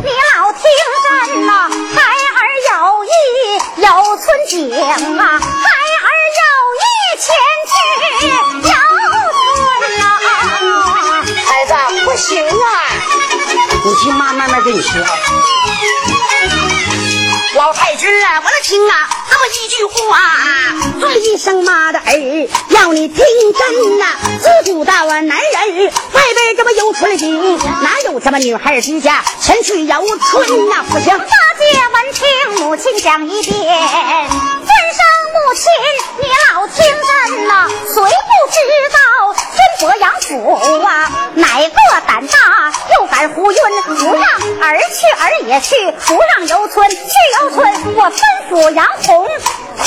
你老听真呐、孩儿有意有村景啊，孩儿有意前去游村呐、孩子，不行啊！你听妈慢慢给你说。老太君啊，我来听啊，这么一句话，做一声妈的儿，要你听真呐、自古到啊，男人外边这么有春景，哪有这么女孩之家前去游春呐、不行。大姐闻听母亲讲一遍，母亲，你老听真呐，虽不知道孙伯杨府啊，哪个胆大又敢胡晕，不让儿去儿也去，不让游村去游村，我吩咐杨红快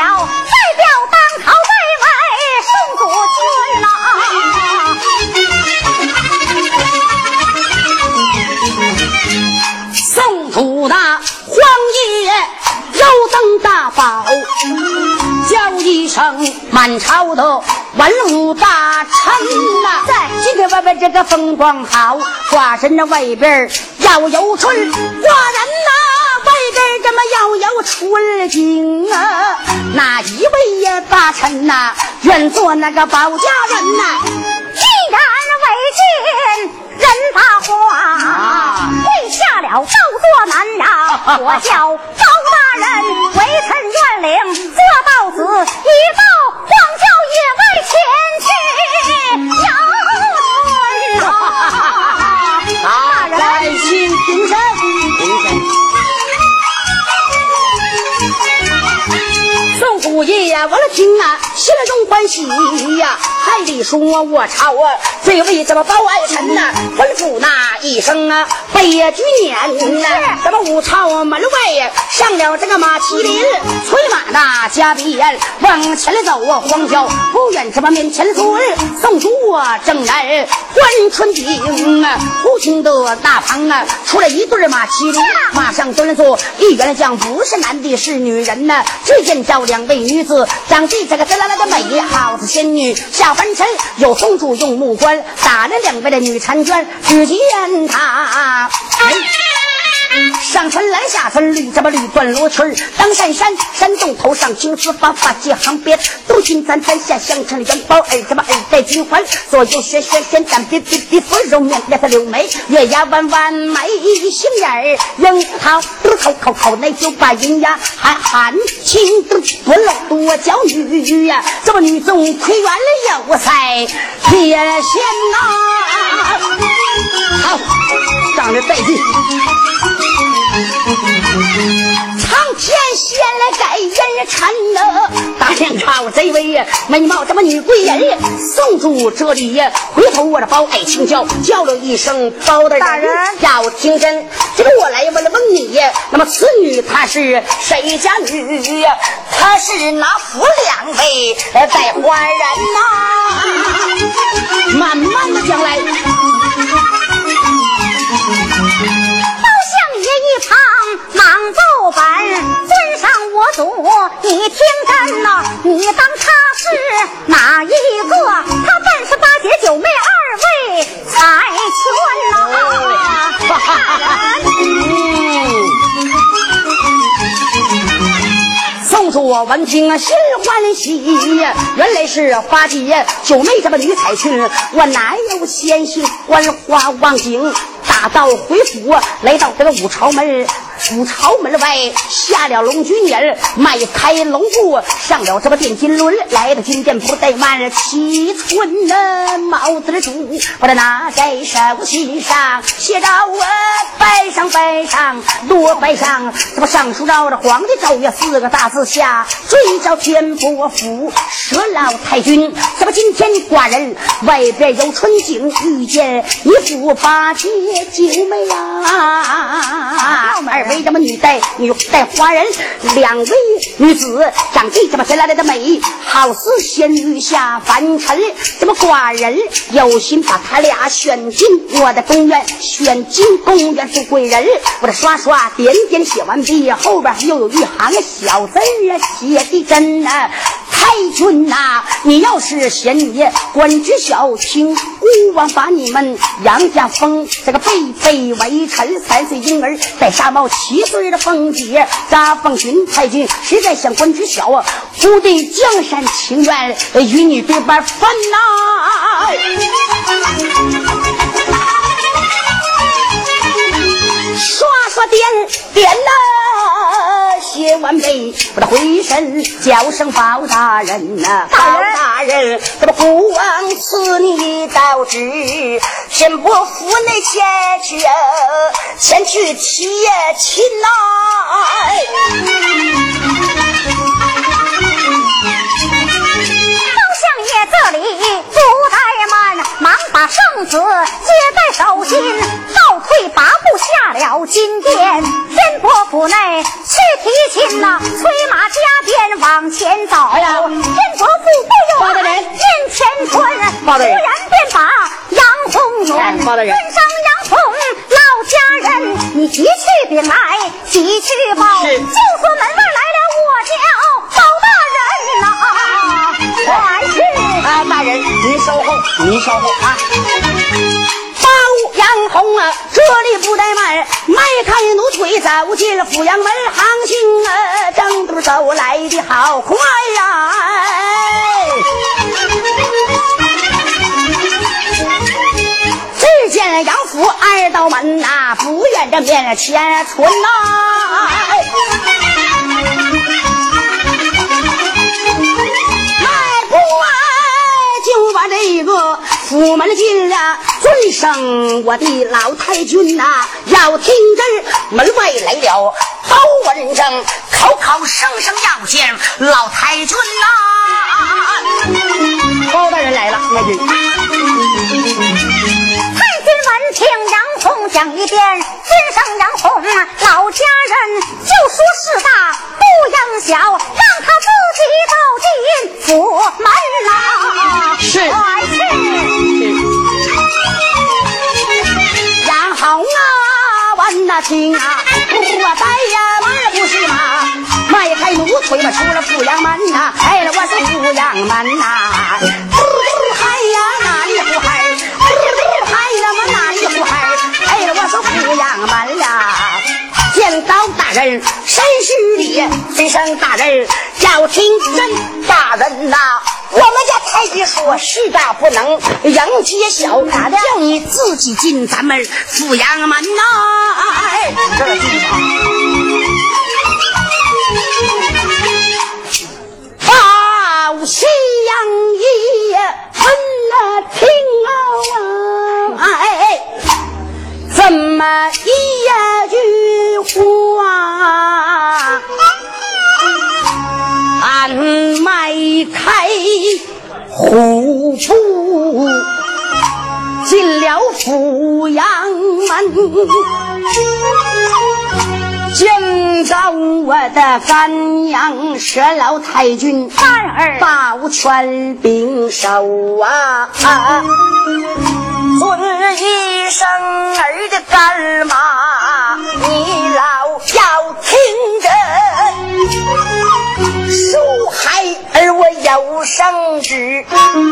表，代表当朝代为宋祖君呐、宋土的荒野肉灯大宝，叫一声满朝的文武大臣呐、在今天外边这个风光好，寡人那外边要有春，寡人呐、外边这么要有春景啊，哪一位呀大臣呐、愿做那个保家人呐、既然为君人大话，跪下了告座难呀！我叫包大人，为臣愿领做道子，一到我了听啊，心中欢喜呀，还得说我朝啊，这位怎么包爱臣呐，吩咐那一声啊，备举撵呐，咱们武朝门外呀，上了这个马麒麟，催马呐加鞭往前走啊，荒郊不远这么面前村，宋祖啊正然欢春景啊，忽听得大旁啊出来一对马麒麟，马上蹲坐一员将，不是男的是女人呐、只见着两位女子，长得这个滋啦啦的美，好似仙女下凡尘。有宗主用木棺打了两位的女婵娟，只见她。上村来下村，绿这么绿断罗裙儿，当山山山洞头上青丝发，发髻旁边，都金簪簪下香城元宝耳这么耳戴金环，左右旋旋旋蛋比比比芙蓉面脸色柳眉，月牙弯弯眉杏眼儿，樱桃口口口内就把银牙含含情都不露多娇女呀，这么女中亏圆了有才铁线呐，好，长得带劲。苍天仙来改人臣呐！大梁朝这位美貌这么女贵人，宋主这里呀，回头我这包爱卿叫叫了一声包大人，大人要听真，这个我来问了问你呀，那么此女她是谁家女呀？她是那夫两位呃带花人呐、慢慢的唱忙奏本尊上我赌你听真呐你当他是哪一个？他半是八姐九妹二位才俊呐闻听心欢喜呀，原来是花姐九妹这么女彩裙，我哪有闲心观花望景？打道回府，来到这个五朝门，武朝门外下了龙驹儿，迈开龙步上了这么电金轮，来到金殿不怠慢，七寸的帽子的珠，把它拿在手心上，写着我拜上拜上多拜上，这不上书绕着皇帝诏曰四个大字下，追着天伯府舍老太君，这不今天寡人外边有春景，遇见你府八戒。九妹呀，二为什么女带女带花人，两位女子长得这么来来的美，好似仙女下凡尘。这么寡人有心把她俩选进我的宫院，选进公园做贵人。我这刷刷点点写完毕，后边又有一行小字啊，写的真呐。太君呐，你要是嫌你官职小，请孤王把你们杨家封这个辈辈为臣。三岁婴儿戴纱帽，七岁的凤姐咋奉君太君？实在想官职小啊，不得江山情愿与你对半分呐。刷刷点点呐，写完毕，我得回身叫声包大人呐，包大人，这个孤王赐你道旨，天伯府内前去，前去提亲呐。包相爷这里不怠慢，忙把圣旨接在手心，倒退八步下了金殿，天伯府内亲呐，催马加鞭往前走。哎呀天伯府不远，包大人面前村，包大人突然便把杨红哎远，包大人尊上杨红老家人，你急去禀来，急去报，就说门外来了我家包大人呐、快去！啊，大人，您稍后，您稍后啊。包杨红啊，这里不怠慢，迈开奴腿走进了阜阳门，行情啊，正步走来的好快呀、只见杨府二道门呐、不远这面前村呐、迈步啊，就把这一个府门进了，尊声我的老太君呐、要听真，门外来了包文正，口口声声要见老太君呐、包大人来了，太君。太君闻听讲一遍，尊上杨红老家人就说事大不养小，让他自己走进府门啦。是快去！杨红啊，闻那听啊，不我在呀马不是马，迈开奴腿嘛出了富阳门呐、哎了我是富阳门呐、声大人要听真大人呐、我们家太君说事大不能迎接小，咋的？叫你自己进咱们阜阳门呐、报西洋一分了听啊，哎，怎么一句话，迈开虎步进了府阳门。见到我的干娘佘老太君，三儿抱拳并手啊！尊一声儿的干妈，你老要听真。孩儿我有圣旨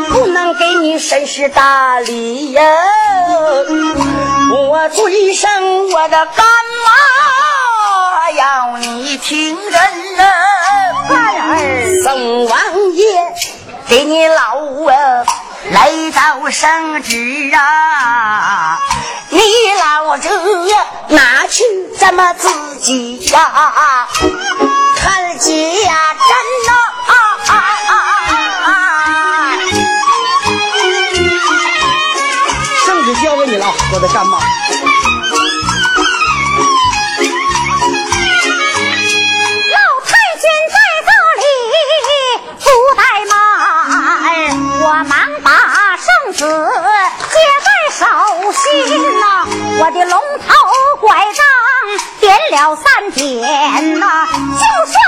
不能给你绅士大礼呀！我尊声我的干妈要你听真啊，儿送王爷给你老啊来到圣旨啊，你老者拿去咱们自己呀看家真呐。老太君在这里不怠慢，我忙把圣旨接在手心呐、我的龙头拐杖点了三点呐、就算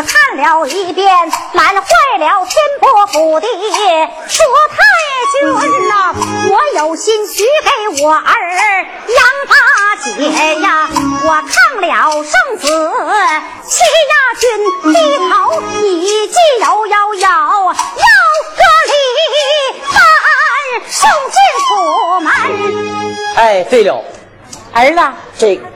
看了一遍，难坏了天波府的佘太君呐、我有心许给我儿杨大姐呀，我抗了圣旨，欺压君低头一记摇摇摇，要个礼办送进府门。哎，对了，儿子，这你你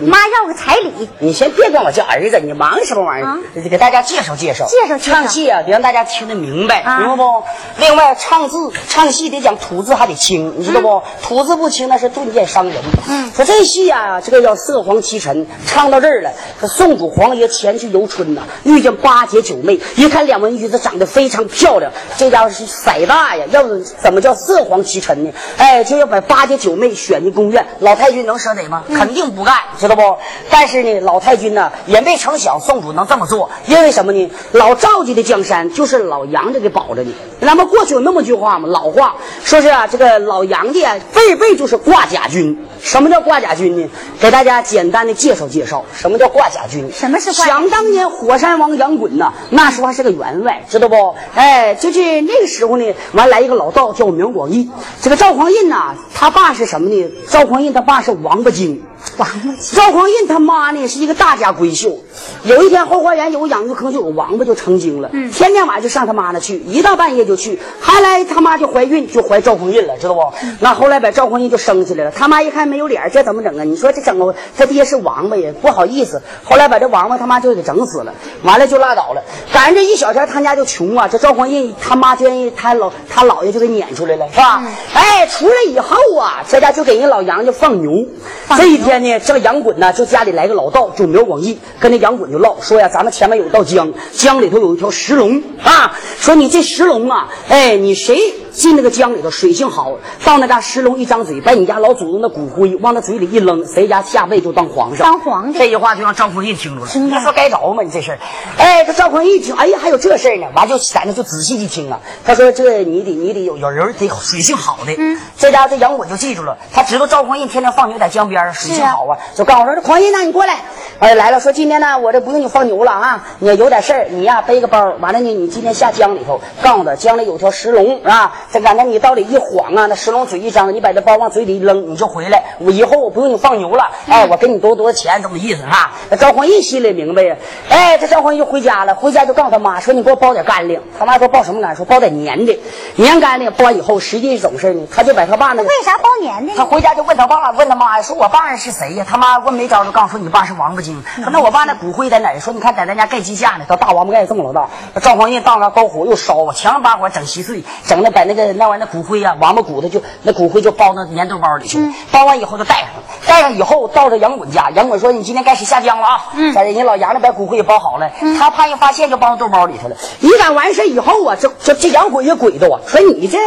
妈要个彩礼，你先别管我叫儿子，你忙什么玩意儿给大家介绍介绍，介绍介绍唱戏啊，得让大家听得明白，啊明白不？另外，唱字唱戏得讲吐字还得清，你知道不？吐字不清那是顿见伤人。嗯说这戏啊，这个叫色皇七臣，唱到这儿了。说宋祖皇爷前去游春呐，遇见八姐九妹，一看两文女子长得非常漂亮，这家伙是色大呀，要不怎么叫色皇七臣呢？哎，就要把八姐九妹选进宫院，老太君能舍得吗？肯定不干，知道不？但是呢，老太君呢也没成想宋祖能这么做，因为什么呢？老赵家的江山就是老杨家给保着呢。那么过去有那么句话嘛，老话说是啊，这个老杨家啊辈辈就是挂甲军。什么叫挂甲军呢？给大家简单的介绍介绍，什么叫挂甲军？什么是挂想当年火山王杨衮呐，那时候还是个员外，知道不？哎，就是那个时候呢，完来一个老道叫苗广义，这个赵匡胤呐，他爸是什么呢？赵匡胤他爸是王八精。王八精赵匡胤他妈呢是一个大家闺秀，有一天后花园有个养鱼坑，就有王八就成精了，嗯天天晚上就上他妈那去，一到半夜就去，后来他妈就怀孕，就怀赵匡胤了，知道不？那后来把赵匡胤就生下来了，他妈一看没有脸，这怎么整啊？你说这整个他爹是王八呀，不好意思，后来把这王八他妈就给整死了，完了就拉倒了。赶上这一小天，他家就穷啊，这赵匡胤他妈就让人他老他姥爷就给撵出来了，是吧？哎，出来以后啊，这家就给人老杨家放牛。放这一天呢，这个杨衮呢，就家里来个老道，就苗广义，跟那杨衮就唠说呀，咱们前面有道江，江里头有一条石龙啊，说你这石龙啊，哎，你谁进那个江里头，水性好，到那嘎石龙一张嘴，把你家老祖宗的骨灰往他嘴里一扔，谁家下辈就当皇上。当皇帝这句话就让赵匡胤听着了，说该着吗？你这事儿，哎，这赵匡胤一听，哎呀，还有这事儿呢，完就在那就仔细一听啊，他说这你得你得有有人得水性好的，嗯，这家这杨衮就记住了，他知道赵匡胤天天放牛在江边儿，水性是啊好啊，就告诉我说这匡胤呐，你过来，哎来了，说今天呢我这不用你放牛了啊，你有点事儿，你呀背个包，完了呢你今天下江里头，告诉他江里有条石龙啊，这赶着你到里一晃啊，那石龙嘴一张，你把这包往嘴里一扔，你就回来，我以后我不用你放牛了，哎，我给你多多钱，怎么意思啊。那赵匡胤心里明白呀，哎，这赵匡胤就回家了，回家就告诉他妈说你给我包点干粮，他妈说包什么干粮？说包点粘的，粘干粮包完以后，实际是怎么事呢？他就把他爸那个为啥包年的呢？他回家就问他爸，问他妈，说我爸是谁呀？他妈问没招就告诉说你爸是王八精。说那我爸那骨灰在哪儿？说你看在咱家盖鸡架呢，他大王八盖这么老大。赵匡胤到那高火又烧啊，强把火整稀碎，整的把那个那玩意儿骨灰呀、王八骨头就那骨灰就包那粘豆包里去。包完以后就带上，带上以后到了杨衮家，杨衮说你今天该是下江了啊，嗯在人家老杨那把骨灰也包好了，他怕人发现就包到豆包里头了。一赶完事以后啊，这这这杨衮也鬼道啊，说你这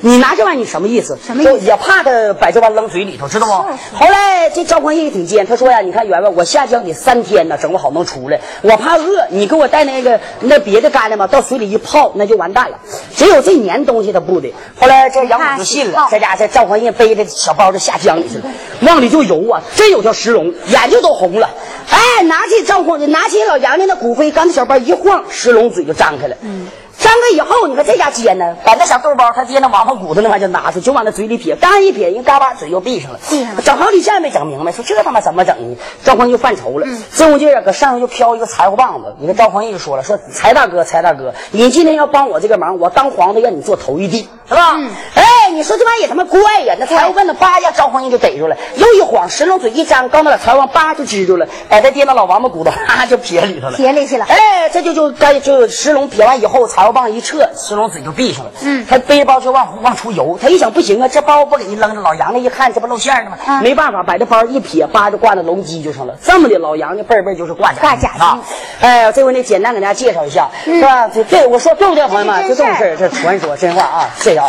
你拿这玩意儿你什么意思？什么意思也怕他把这玩意扔嘴里头，知道不？后来这赵匡胤也挺贱，他说呀，你看员外，我下江得三天呢，整不好能出来，我怕饿，你给我带那个那别的干粮吧，到水里一泡，那就完蛋了。只有这粘东西他不得。后来这杨伟就信了，这家这赵匡胤背着小包就下江里去了，往里就游啊，真有条石龙，眼睛都红了。哎，拿起赵匡胤，拿起老杨家那骨灰，刚那小包一晃，石龙嘴就张开了。嗯。张开以后，你看这家奸呢，把那小豆包他爹那王八骨头那玩意儿就拿出，就往那嘴里撇，刚一撇，人嘎巴嘴又闭上了。闭上了整好几下没整明白，说这他妈怎么整呢？赵匡胤就犯愁了，这会劲儿搁上头就飘一个柴火棒子。你看赵匡胤就说了，说柴大哥，柴大哥，你今天要帮我这个忙，我当皇帝让你做头一帝是吧？哎，你说这玩意也他妈怪呀！那柴火棍子叭一下，赵匡胤就逮住了，又一晃，石龙嘴一张，刚到了财王叭就支住了，哎，他爹那老王八骨头 哈就撇里头了，撇里去了。哎，这就就该就石龙撇完以后，财王棒一撤，石龙嘴就闭上了。嗯，他背着包就往往出游，他一想不行啊，这包不给人扔了，老杨家一看这不露馅了吗？没办法，把这包一撇，叭就挂在龙机就上了。这么的，老杨家辈辈就是挂挂假啊。哎，这回呢，简单给大家介绍一下，是吧？这对我说对不对，朋友们？就这种事儿，这传说真话啊！谢谢啊。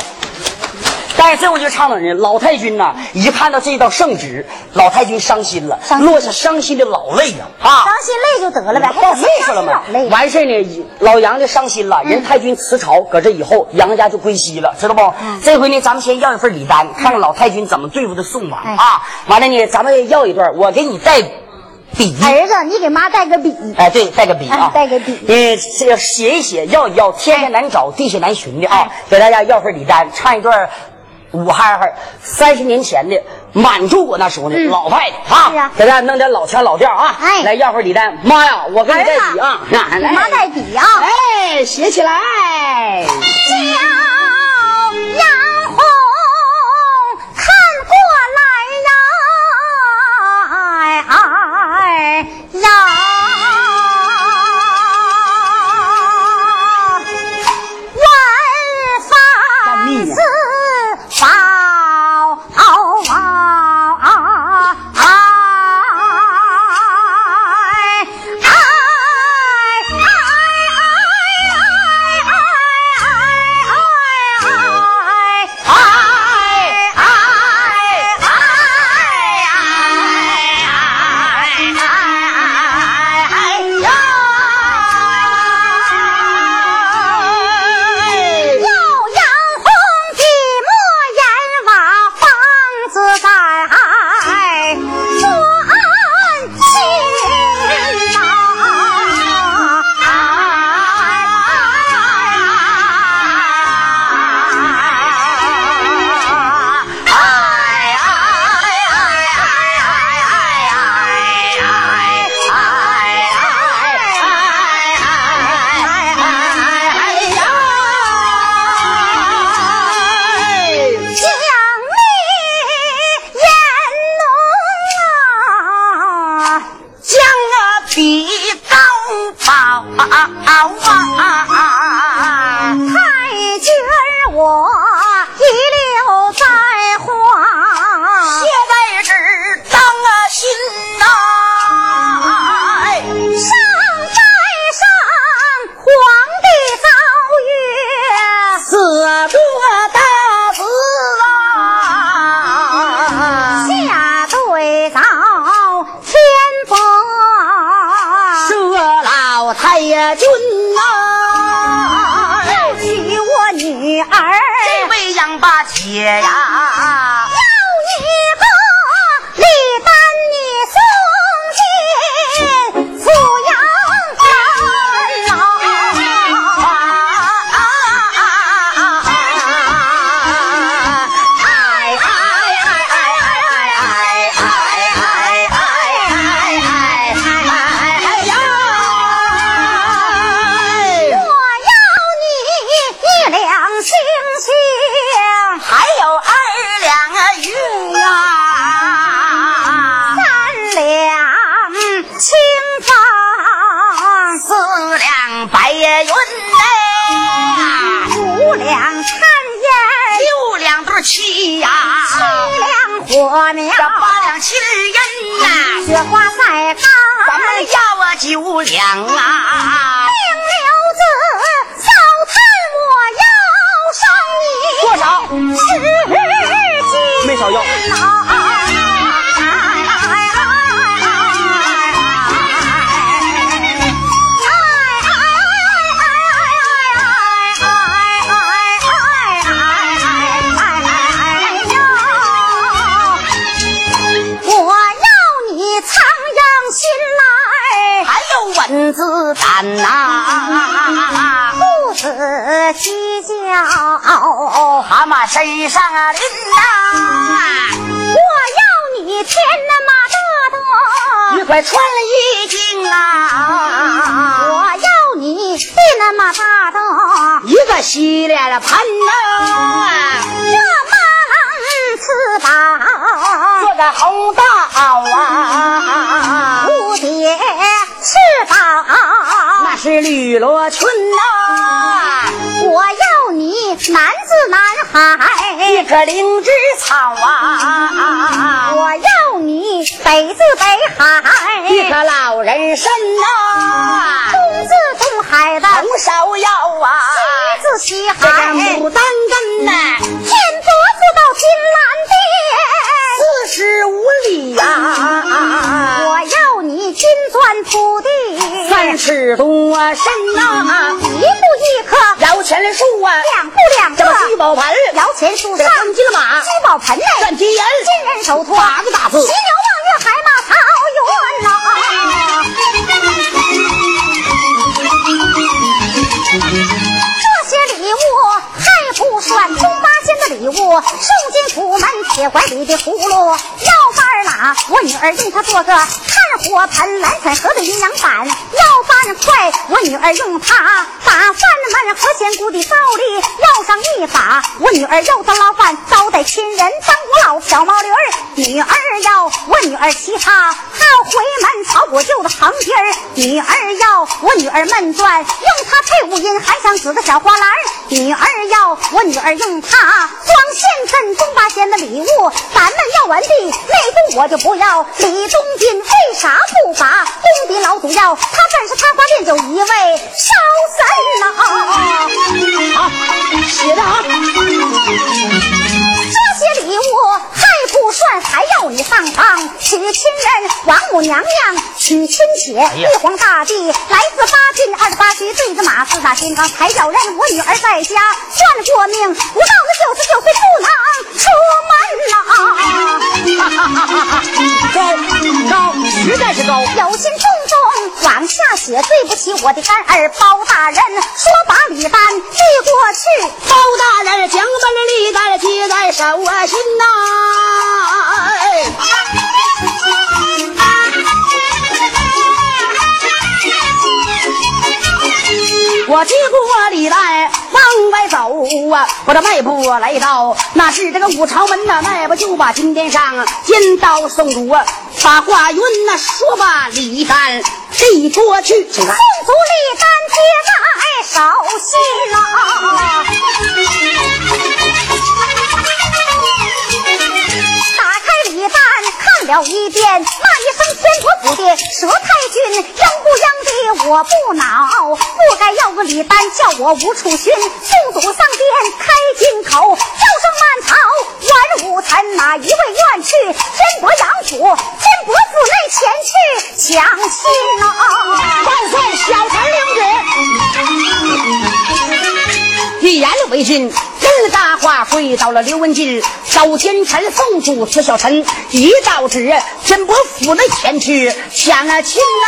但是这回就唱哪呢？老太君呐，一看到这道圣旨，老太君伤心了，落下伤心的老泪呀！啊，伤心泪就得了呗，倒泪上了嘛。完事呢，老杨家伤心了，人太君辞朝，搁这以后，杨家就归西了，知道不？这回呢，咱们先要一份礼单，看看老太君怎么对付的宋王啊。完了呢，咱们要一段，我给你带。笔，儿子，你给妈带个笔。哎，对，带个笔啊，带个笔。你这写一写，要一要，天下难找，地下难寻的啊，给大家要份礼单，唱一段武哈哈三十年前的满洲国那时候的老派的啊，给大家弄点老腔老调啊，来要份礼单。妈呀，我给你带笔啊，妈带笔啊，哎，写起来。娘啊，命留子早叹我要生你，多少十没少。身上啊淋呐，我要你天那么大的，一块穿衣襟啊，我要你地那么大的，一个洗脸的盆呐，这满翅膀，做个红道啊，蝴蝶翅膀，是绿罗裙呐，我要你男子男孩，一棵灵芝草啊，我要你北自北海，一棵老人参呐，东自东海的红芍药啊，西自西这个海，牡丹尺多深呐，一步一棵，摇钱树啊，两步两个聚，宝盆，摇钱树这上个金马。聚宝盆内，站金人，金人手托。八个大字。骑牛望月海马草原呐。这些礼物还不算猪八仙的礼物，送进府门铁怀里的葫芦，要饭拿，我女儿用它做个炭火盆，蓝采和的阴阳板，要饭筷，我女儿用它把饭门和仙姑的灶里要上一把，我女儿要做捞饭招待亲人，当我老小毛驴儿，女儿要我女儿骑它还要回门朝我舅的旁边儿，女儿要我女儿闷转，用它配五音还像紫的小花篮，女儿要我女儿用它装现赠中八仙的礼礼物，咱们要完毕，内功我就不要李东金，为啥不把功底老祖要？他本是插花恋酒一位烧神呐、啊，写的啊，这些礼物不算，还要你上堂娶亲人，王母娘娘娶亲姐，玉皇大帝来自八进二十八虚，对着马四大金刚才叫人。我女儿在家算过命，不到那九十九岁不能出门呐、高高，实在是高。有心重重往下写，对不起我的干儿包大人，说把礼单递过去。包大人将本的礼单接在手啊心呐、哎我接过礼单往外走啊，我这迈步来到，那是这个武朝门呐，迈步就把金殿上尖刀送主啊，把话云呐说把礼单递过去，请看。送足李丹接在手心呐、了一遍，骂一声天国府的佘太君，应不应的我不恼，不该要个礼单叫我无处寻。宋祖上殿开金口，叫声满朝文武臣，哪一位愿去天伯杨府？天伯府内前去抢亲呐、万岁，小臣领旨。言为尽，真大话跪到了刘文静，赵奸臣宋主此小臣一道旨，真伯府内前去抢了亲呐。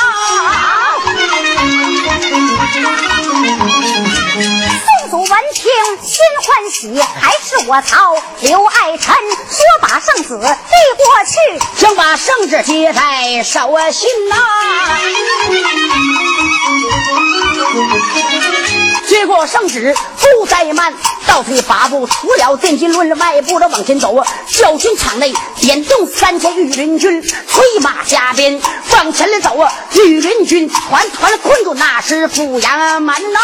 宋祖闻听心欢喜，还是我曹刘爱臣说把圣旨递过去。想把圣旨接在手心呐。圣旨不怠慢，倒退八步，除了电金轮外部的往前走啊，教军场内点动三千御林军，催马加鞭往前来走啊！御林军团团困住那是阜阳门呐、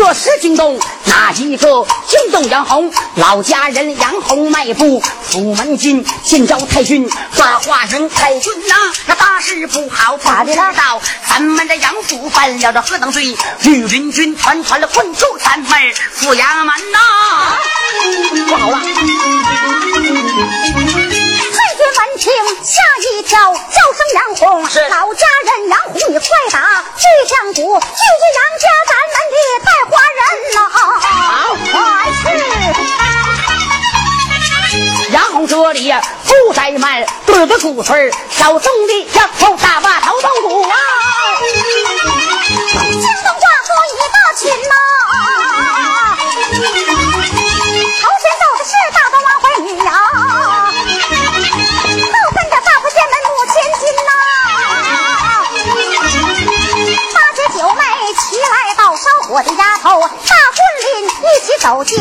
这时惊动哪一个？惊动杨红，老家人杨红迈步府门进，见着太君，把话人太君呐、那大事不好，咋的了？到咱们的杨府犯了这何等罪？绿林军团团的困住咱们府衙门呐、不好了！太君闻听吓一跳，叫声杨红，是老家人杨红，你快打巨将鼓，住宅门对着古村小兄弟家后大坝头都堵啊。江中挂出一大群哪朝前走的是大东王怀女啊后跟着大福仙门五千金哪八姐九妹齐来到烧火的丫头大婚礼一起走进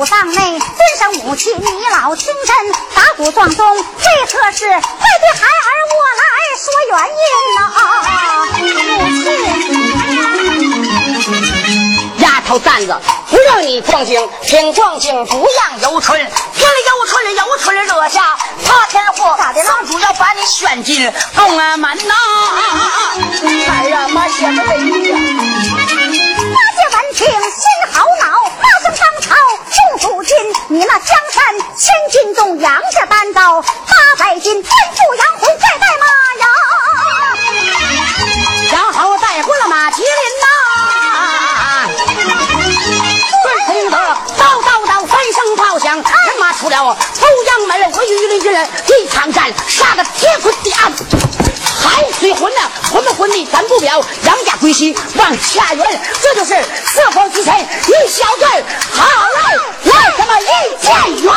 白虎帐内，尊上母亲，你老亲身，打鼓撞钟，为何是？快对孩儿我来说原因呐、母亲，丫头站着，不让你撞镜，听撞镜不让游春，听了游春游春惹下塌天祸，咋的了主要把你选进宫门呐！哎呀妈，写的这呀！八戒闻听心好恼，众主君，你那江山千斤重，杨家单刀八百斤，吩咐杨洪快带马呀！然后带过了马麒麟呐，顺听得叨叨叨三声炮响，人马出了欧阳门，我与李人一场战，杀得天昏地暗。海水混呐，混不混的咱不表，杨家归西往下园，这就是四方之臣一小队。好嘞来，咱们一见圆，